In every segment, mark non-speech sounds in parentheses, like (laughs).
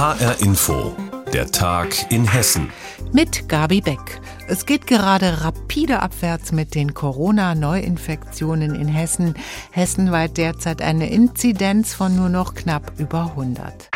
HR Info, der Tag in Hessen. Mit Gabi Beck. Es geht gerade rapide abwärts mit den Corona-Neuinfektionen in Hessen. Hessenweit derzeit eine Inzidenz von nur noch knapp über 100.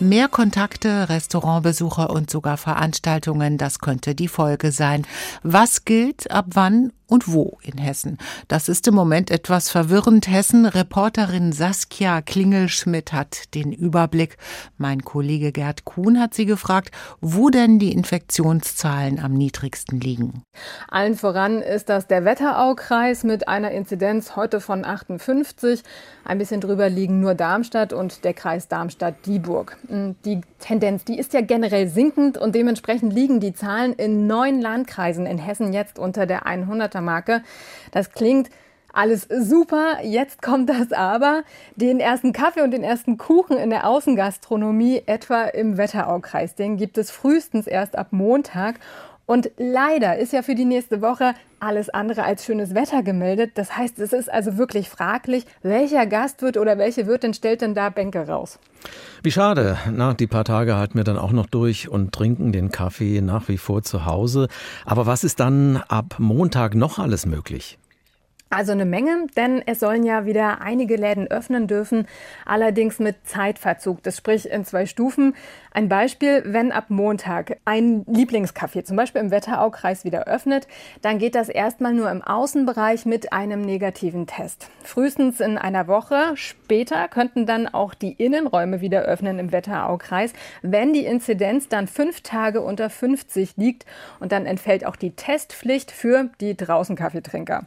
Mehr Kontakte, Restaurantbesucher und sogar Veranstaltungen, das könnte die Folge sein. Was gilt, ab wann und wo in Hessen. Das ist im Moment etwas verwirrend. Hessen-Reporterin Saskia Klingelschmidt hat den Überblick. Mein Kollege Gerd Kuhn hat sie gefragt, wo denn die Infektionszahlen am niedrigsten liegen. Allen voran ist das der Wetteraukreis mit einer Inzidenz heute von 58. Ein bisschen drüber liegen nur Darmstadt und der Kreis Darmstadt-Dieburg. Die Tendenz, die ist ja generell sinkend und dementsprechend liegen die Zahlen in neun Landkreisen in Hessen jetzt unter der 100 Startermarke. Das klingt alles super. Jetzt kommt das aber. Den ersten Kaffee und den ersten Kuchen in der Außengastronomie, etwa im Wetteraukreis, den gibt es frühestens erst ab Montag. Und leider ist ja für die nächste Woche alles andere als schönes Wetter gemeldet. Das heißt, es ist also wirklich fraglich, welcher Gastwirt oder welche Wirtin stellt denn da Bänke raus? Wie schade. Na, die paar Tage halten wir dann auch noch durch und trinken den Kaffee nach wie vor zu Hause. Aber was ist dann ab Montag noch alles möglich? Also eine Menge, denn es sollen ja wieder einige Läden öffnen dürfen, allerdings mit Zeitverzug. Das sprich in zwei Stufen. Ein Beispiel, wenn ab Montag ein Lieblingscafé, zum Beispiel im Wetteraukreis, wieder öffnet, dann geht das erstmal nur im Außenbereich mit einem negativen Test. Frühestens in einer Woche später könnten dann auch die Innenräume wieder öffnen im Wetteraukreis, wenn die Inzidenz dann fünf Tage unter 50 liegt und dann entfällt auch die Testpflicht für die draußen Kaffeetrinker.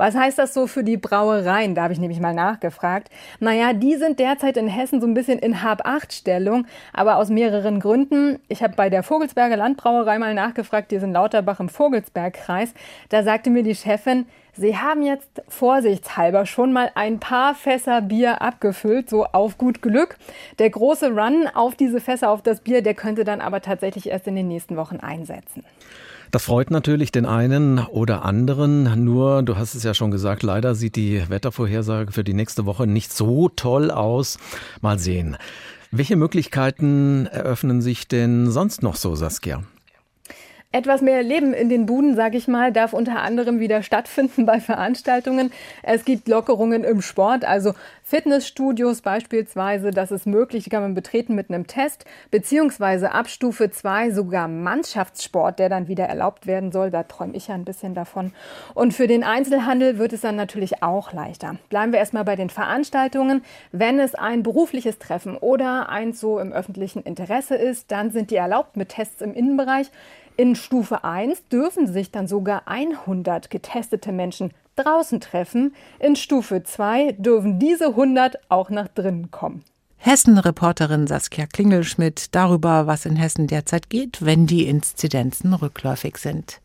Was heißt das so für die Brauereien? Da habe ich nämlich mal nachgefragt. Naja, die sind derzeit in Hessen so ein bisschen in Hab-Acht-Stellung, aber aus mehreren Gründen. Ich habe bei der Vogelsberger Landbrauerei mal nachgefragt, die ist in Lauterbach im Vogelsbergkreis. Da sagte mir die Chefin, Sie haben jetzt vorsichtshalber schon mal ein paar Fässer Bier abgefüllt, so auf gut Glück. Der große Run auf diese Fässer, auf das Bier, der könnte dann aber tatsächlich erst in den nächsten Wochen einsetzen. Das freut natürlich den einen oder anderen. Nur, du hast es ja schon gesagt, leider sieht die Wettervorhersage für die nächste Woche nicht so toll aus. Mal sehen. Welche Möglichkeiten eröffnen sich denn sonst noch so, Saskia? Etwas mehr Leben in den Buden, sage ich mal, darf unter anderem wieder stattfinden bei Veranstaltungen. Es gibt Lockerungen im Sport, also Fitnessstudios beispielsweise, das ist möglich, die kann man betreten mit einem Test, beziehungsweise ab Stufe 2 sogar Mannschaftssport, der dann wieder erlaubt werden soll. Da träume ich ja ein bisschen davon. Und für den Einzelhandel wird es dann natürlich auch leichter. Bleiben wir erstmal bei den Veranstaltungen. Wenn es ein berufliches Treffen oder eins so im öffentlichen Interesse ist, dann sind die erlaubt mit Tests im Innenbereich. In Stufe 1 dürfen sich dann sogar 100 getestete Menschen draußen treffen. In Stufe 2 dürfen diese 100 auch nach drinnen kommen. Hessen-Reporterin Saskia Klingelschmidt darüber, was in Hessen derzeit geht, wenn die Inzidenzen rückläufig sind.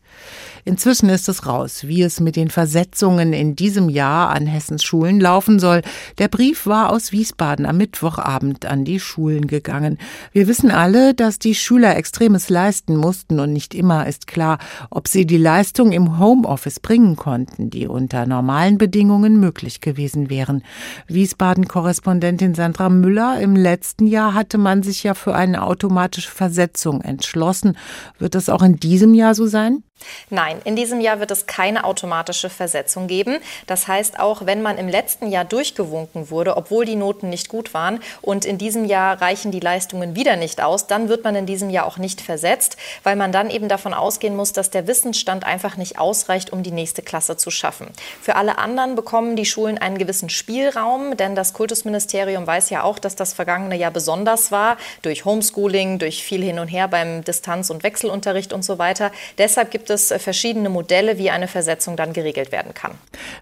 Inzwischen ist es raus, wie es mit den Versetzungen in diesem Jahr an Hessens Schulen laufen soll. Der Brief war aus Wiesbaden am Mittwochabend an die Schulen gegangen. Wir wissen alle, dass die Schüler Extremes leisten mussten und nicht immer ist klar, ob sie die Leistung im Homeoffice bringen konnten, die unter normalen Bedingungen möglich gewesen wären. Wiesbaden-Korrespondentin Sandra Müller, im letzten Jahr hatte man sich ja für eine automatische Versetzung entschlossen. Wird das auch in diesem Jahr so sein? Nein, in diesem Jahr wird es keine automatische Versetzung geben. Das heißt, auch wenn man im letzten Jahr durchgewunken wurde, obwohl die Noten nicht gut waren und in diesem Jahr reichen die Leistungen wieder nicht aus, dann wird man in diesem Jahr auch nicht versetzt, weil man dann eben davon ausgehen muss, dass der Wissensstand einfach nicht ausreicht, um die nächste Klasse zu schaffen. Für alle anderen bekommen die Schulen einen gewissen Spielraum, denn das Kultusministerium weiß ja auch, dass das vergangene Jahr besonders war, durch Homeschooling, durch viel hin und her beim Distanz- und Wechselunterricht und so weiter. Deshalb gibt gibt es äh, verschiedene Modelle, wie eine Versetzung dann geregelt werden kann.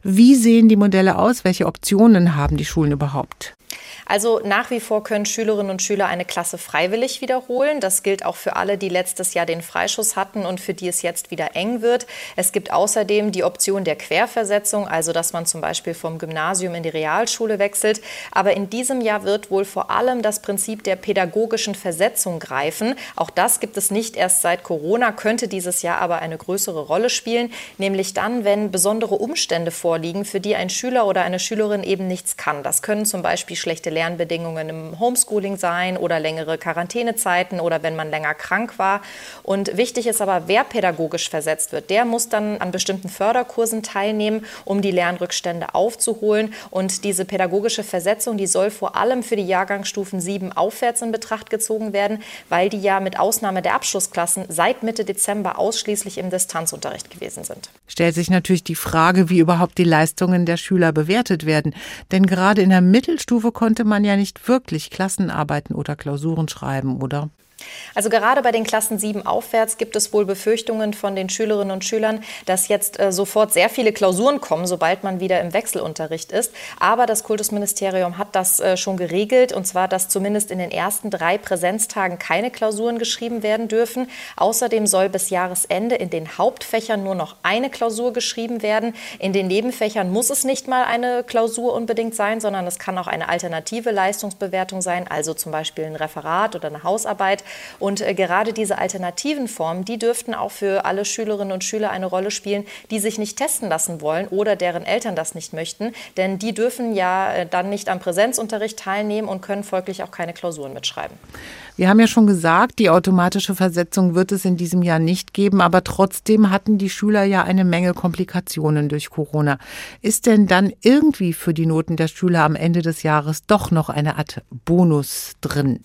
Wie sehen die Modelle aus? Welche Optionen haben die Schulen überhaupt? Also nach wie vor können Schülerinnen und Schüler eine Klasse freiwillig wiederholen. Das gilt auch für alle, die letztes Jahr den Freischuss hatten und für die es jetzt wieder eng wird. Es gibt außerdem die Option der Querversetzung, also dass man zum Beispiel vom Gymnasium in die Realschule wechselt. Aber in diesem Jahr wird wohl vor allem das Prinzip der pädagogischen Versetzung greifen. Auch das gibt es nicht erst seit Corona, könnte dieses Jahr aber eine größere Rolle spielen, nämlich dann, wenn besondere Umstände vorliegen, für die ein Schüler oder eine Schülerin eben nichts kann. Das können zum Beispiel schlechte Lernbedingungen im Homeschooling sein oder längere Quarantänezeiten oder wenn man länger krank war. Und wichtig ist aber, wer pädagogisch versetzt wird, der muss dann an bestimmten Förderkursen teilnehmen, um die Lernrückstände aufzuholen. Und diese pädagogische Versetzung, die soll vor allem für die Jahrgangsstufen 7 aufwärts in Betracht gezogen werden, weil die ja mit Ausnahme der Abschlussklassen seit Mitte Dezember ausschließlich im Distanzunterricht gewesen sind. Stellt sich natürlich die Frage, wie überhaupt die Leistungen der Schüler bewertet werden. Denn gerade in der Mittelstufe konnte man ja nicht wirklich Klassenarbeiten oder Klausuren schreiben, oder? Also gerade bei den Klassen 7 aufwärts gibt es wohl Befürchtungen von den Schülerinnen und Schülern, dass jetzt äh, sofort sehr viele Klausuren kommen, sobald man wieder im Wechselunterricht ist. Aber das Kultusministerium hat das äh, schon geregelt, und zwar, dass zumindest in den ersten drei Präsenztagen keine Klausuren geschrieben werden dürfen. Außerdem soll bis Jahresende in den Hauptfächern nur noch eine Klausur geschrieben werden. In den Nebenfächern muss es nicht mal eine Klausur unbedingt sein, sondern es kann auch eine alternative Leistungsbewertung sein, also zum Beispiel ein Referat oder eine Hausarbeit. Und äh, gerade diese alternativen Formen, die dürften auch für alle Schülerinnen und Schüler eine Rolle spielen, die sich nicht testen lassen wollen oder deren Eltern das nicht möchten. Denn die dürfen ja äh, dann nicht am Präsenzunterricht teilnehmen und können folglich auch keine Klausuren mitschreiben. Wir haben ja schon gesagt, die automatische Versetzung wird es in diesem Jahr nicht geben, aber trotzdem hatten die Schüler ja eine Menge Komplikationen durch Corona. Ist denn dann irgendwie für die Noten der Schüler am Ende des Jahres doch noch eine Art Bonus drin?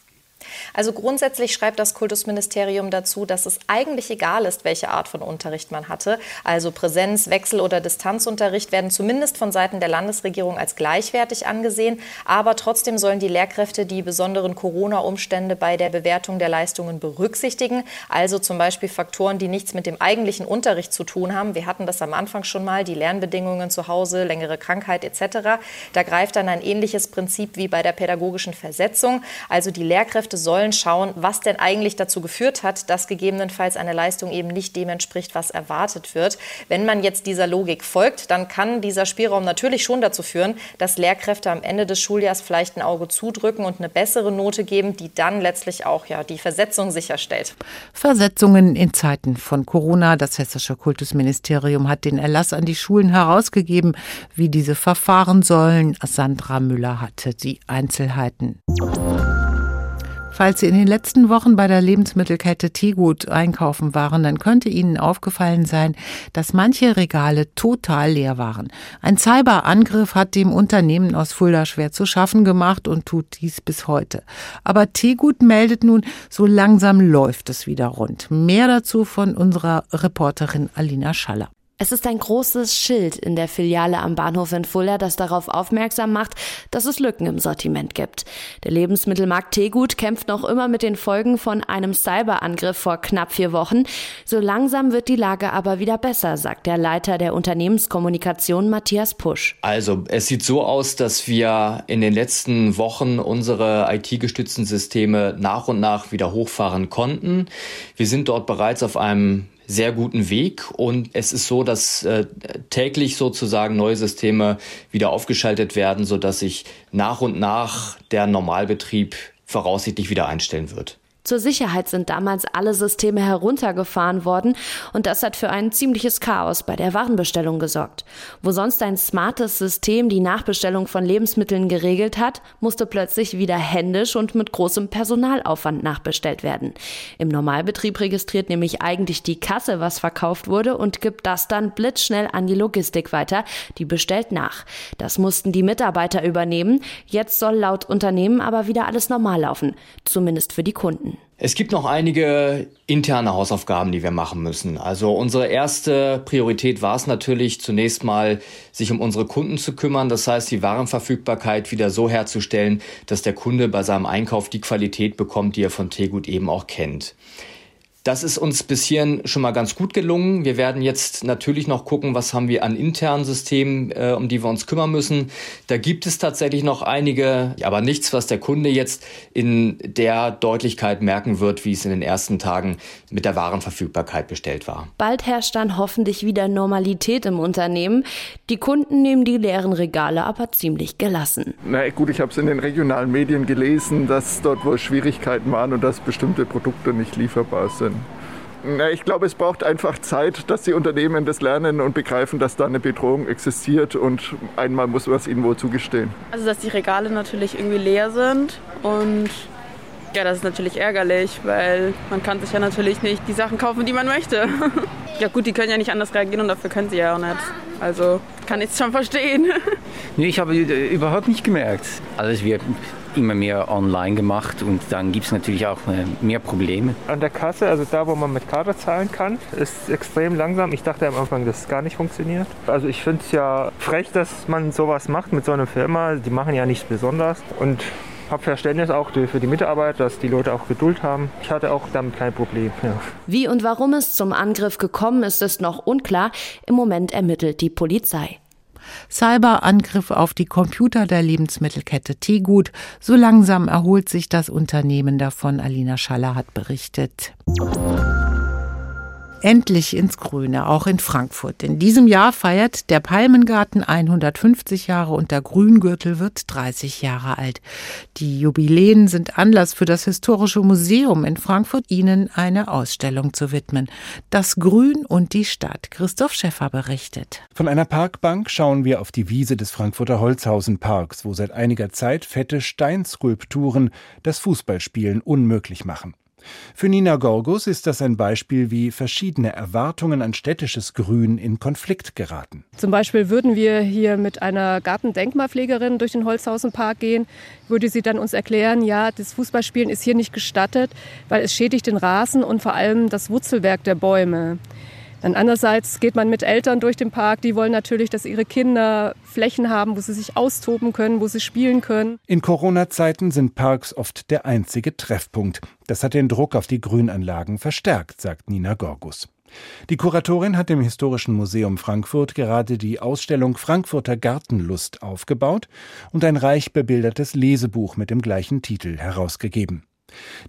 Also grundsätzlich schreibt das Kultusministerium dazu, dass es eigentlich egal ist, welche Art von Unterricht man hatte. Also Präsenz, Wechsel oder Distanzunterricht werden zumindest von Seiten der Landesregierung als gleichwertig angesehen. Aber trotzdem sollen die Lehrkräfte die besonderen Corona-Umstände bei der Bewertung der Leistungen berücksichtigen. Also zum Beispiel Faktoren, die nichts mit dem eigentlichen Unterricht zu tun haben. Wir hatten das am Anfang schon mal, die Lernbedingungen zu Hause, längere Krankheit etc. Da greift dann ein ähnliches Prinzip wie bei der pädagogischen Versetzung. Also die Lehrkräfte sollen schauen, was denn eigentlich dazu geführt hat, dass gegebenenfalls eine Leistung eben nicht dem entspricht, was erwartet wird. Wenn man jetzt dieser Logik folgt, dann kann dieser Spielraum natürlich schon dazu führen, dass Lehrkräfte am Ende des Schuljahrs vielleicht ein Auge zudrücken und eine bessere Note geben, die dann letztlich auch ja die Versetzung sicherstellt. Versetzungen in Zeiten von Corona. Das Hessische Kultusministerium hat den Erlass an die Schulen herausgegeben, wie diese verfahren sollen. Sandra Müller hatte die Einzelheiten. Falls Sie in den letzten Wochen bei der Lebensmittelkette Teegut einkaufen waren, dann könnte Ihnen aufgefallen sein, dass manche Regale total leer waren. Ein Cyberangriff hat dem Unternehmen aus Fulda schwer zu schaffen gemacht und tut dies bis heute. Aber Teegut meldet nun, so langsam läuft es wieder rund. Mehr dazu von unserer Reporterin Alina Schaller. Es ist ein großes Schild in der Filiale am Bahnhof in Fulda, das darauf aufmerksam macht, dass es Lücken im Sortiment gibt. Der Lebensmittelmarkt Teegut kämpft noch immer mit den Folgen von einem Cyberangriff vor knapp vier Wochen. So langsam wird die Lage aber wieder besser, sagt der Leiter der Unternehmenskommunikation Matthias Pusch. Also es sieht so aus, dass wir in den letzten Wochen unsere IT-gestützten Systeme nach und nach wieder hochfahren konnten. Wir sind dort bereits auf einem sehr guten Weg und es ist so, dass äh, täglich sozusagen neue Systeme wieder aufgeschaltet werden, so dass sich nach und nach der Normalbetrieb voraussichtlich wieder einstellen wird. Zur Sicherheit sind damals alle Systeme heruntergefahren worden und das hat für ein ziemliches Chaos bei der Warenbestellung gesorgt. Wo sonst ein smartes System die Nachbestellung von Lebensmitteln geregelt hat, musste plötzlich wieder händisch und mit großem Personalaufwand nachbestellt werden. Im Normalbetrieb registriert nämlich eigentlich die Kasse, was verkauft wurde und gibt das dann blitzschnell an die Logistik weiter, die bestellt nach. Das mussten die Mitarbeiter übernehmen. Jetzt soll laut Unternehmen aber wieder alles normal laufen, zumindest für die Kunden. Es gibt noch einige interne Hausaufgaben, die wir machen müssen. Also unsere erste Priorität war es natürlich zunächst mal, sich um unsere Kunden zu kümmern. Das heißt, die Warenverfügbarkeit wieder so herzustellen, dass der Kunde bei seinem Einkauf die Qualität bekommt, die er von Tegut eben auch kennt. Das ist uns bis hierhin schon mal ganz gut gelungen. Wir werden jetzt natürlich noch gucken, was haben wir an internen Systemen, äh, um die wir uns kümmern müssen. Da gibt es tatsächlich noch einige, aber nichts, was der Kunde jetzt in der Deutlichkeit merken wird, wie es in den ersten Tagen mit der Warenverfügbarkeit bestellt war. Bald herrscht dann hoffentlich wieder Normalität im Unternehmen. Die Kunden nehmen die leeren Regale aber ziemlich gelassen. Na gut, ich habe es in den regionalen Medien gelesen, dass dort wohl Schwierigkeiten waren und dass bestimmte Produkte nicht lieferbar sind. Na, ich glaube, es braucht einfach Zeit, dass die Unternehmen das lernen und begreifen, dass da eine Bedrohung existiert und einmal muss man es ihnen wohl zugestehen. Also, dass die Regale natürlich irgendwie leer sind und ja, das ist natürlich ärgerlich, weil man kann sich ja natürlich nicht die Sachen kaufen, die man möchte. (laughs) ja gut, die können ja nicht anders reagieren und dafür können sie ja auch nicht. Also kann ich es schon verstehen. (laughs) nee, ich habe überhaupt nicht gemerkt. Alles wird immer mehr online gemacht und dann gibt es natürlich auch äh, mehr Probleme. An der Kasse, also da, wo man mit Karte zahlen kann, ist extrem langsam. Ich dachte am Anfang, dass es gar nicht funktioniert. Also ich finde es ja frech, dass man sowas macht mit so einer Firma. Die machen ja nichts Besonderes und habe Verständnis auch für die Mitarbeiter, dass die Leute auch Geduld haben. Ich hatte auch damit kein Problem. Ja. Wie und warum es zum Angriff gekommen ist, ist noch unklar. Im Moment ermittelt die Polizei. Cyberangriff auf die Computer der Lebensmittelkette Tegut. So langsam erholt sich das Unternehmen davon. Alina Schaller hat berichtet endlich ins Grüne, auch in Frankfurt. In diesem Jahr feiert der Palmengarten 150 Jahre und der Grüngürtel wird 30 Jahre alt. Die Jubiläen sind Anlass für das Historische Museum in Frankfurt, ihnen eine Ausstellung zu widmen. Das Grün und die Stadt. Christoph Schäffer berichtet. Von einer Parkbank schauen wir auf die Wiese des Frankfurter Holzhausenparks, wo seit einiger Zeit fette Steinskulpturen das Fußballspielen unmöglich machen. Für Nina Gorgus ist das ein Beispiel, wie verschiedene Erwartungen an städtisches Grün in Konflikt geraten. Zum Beispiel würden wir hier mit einer Gartendenkmalpflegerin durch den Holzhausenpark gehen, würde sie dann uns erklären, ja, das Fußballspielen ist hier nicht gestattet, weil es schädigt den Rasen und vor allem das Wurzelwerk der Bäume. Dann andererseits geht man mit Eltern durch den Park, die wollen natürlich, dass ihre Kinder Flächen haben, wo sie sich austoben können, wo sie spielen können. In Corona-Zeiten sind Parks oft der einzige Treffpunkt. Das hat den Druck auf die Grünanlagen verstärkt, sagt Nina Gorgus. Die Kuratorin hat im Historischen Museum Frankfurt gerade die Ausstellung Frankfurter Gartenlust aufgebaut und ein reich bebildertes Lesebuch mit dem gleichen Titel herausgegeben.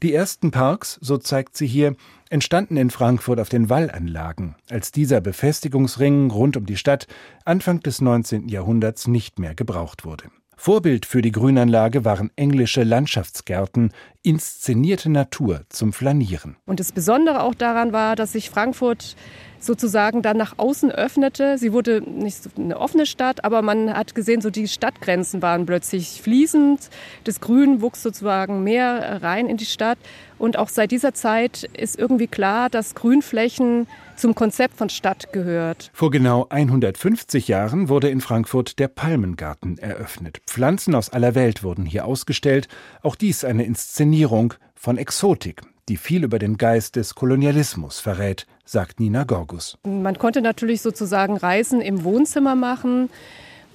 Die ersten Parks, so zeigt sie hier, entstanden in Frankfurt auf den Wallanlagen, als dieser Befestigungsring rund um die Stadt Anfang des 19. Jahrhunderts nicht mehr gebraucht wurde. Vorbild für die Grünanlage waren englische Landschaftsgärten, inszenierte Natur zum Flanieren. Und das Besondere auch daran war, dass sich Frankfurt sozusagen dann nach außen öffnete. Sie wurde nicht eine offene Stadt, aber man hat gesehen, so die Stadtgrenzen waren plötzlich fließend. Das Grün wuchs sozusagen mehr rein in die Stadt. Und auch seit dieser Zeit ist irgendwie klar, dass Grünflächen zum Konzept von Stadt gehört. Vor genau 150 Jahren wurde in Frankfurt der Palmengarten eröffnet. Pflanzen aus aller Welt wurden hier ausgestellt. Auch dies eine Inszenierung von Exotik die viel über den Geist des Kolonialismus verrät, sagt Nina Gorgus. Man konnte natürlich sozusagen Reisen im Wohnzimmer machen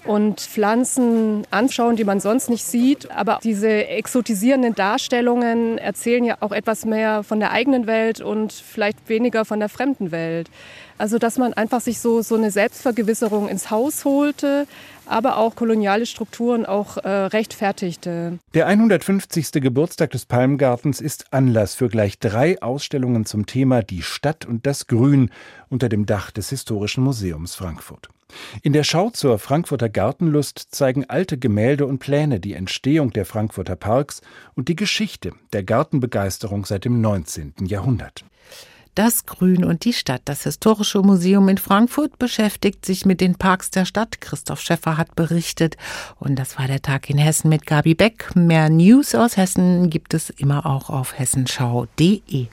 und Pflanzen anschauen, die man sonst nicht sieht. Aber diese exotisierenden Darstellungen erzählen ja auch etwas mehr von der eigenen Welt und vielleicht weniger von der fremden Welt. Also dass man einfach sich so, so eine Selbstvergewisserung ins Haus holte, aber auch koloniale Strukturen auch äh, rechtfertigte. Der 150. Geburtstag des Palmgartens ist Anlass für gleich drei Ausstellungen zum Thema Die Stadt und das Grün unter dem Dach des Historischen Museums Frankfurt. In der Schau zur Frankfurter Gartenlust zeigen alte Gemälde und Pläne die Entstehung der Frankfurter Parks und die Geschichte der Gartenbegeisterung seit dem 19. Jahrhundert. Das Grün und die Stadt. Das Historische Museum in Frankfurt beschäftigt sich mit den Parks der Stadt. Christoph Schäffer hat berichtet. Und das war der Tag in Hessen mit Gabi Beck. Mehr News aus Hessen gibt es immer auch auf hessenschau.de.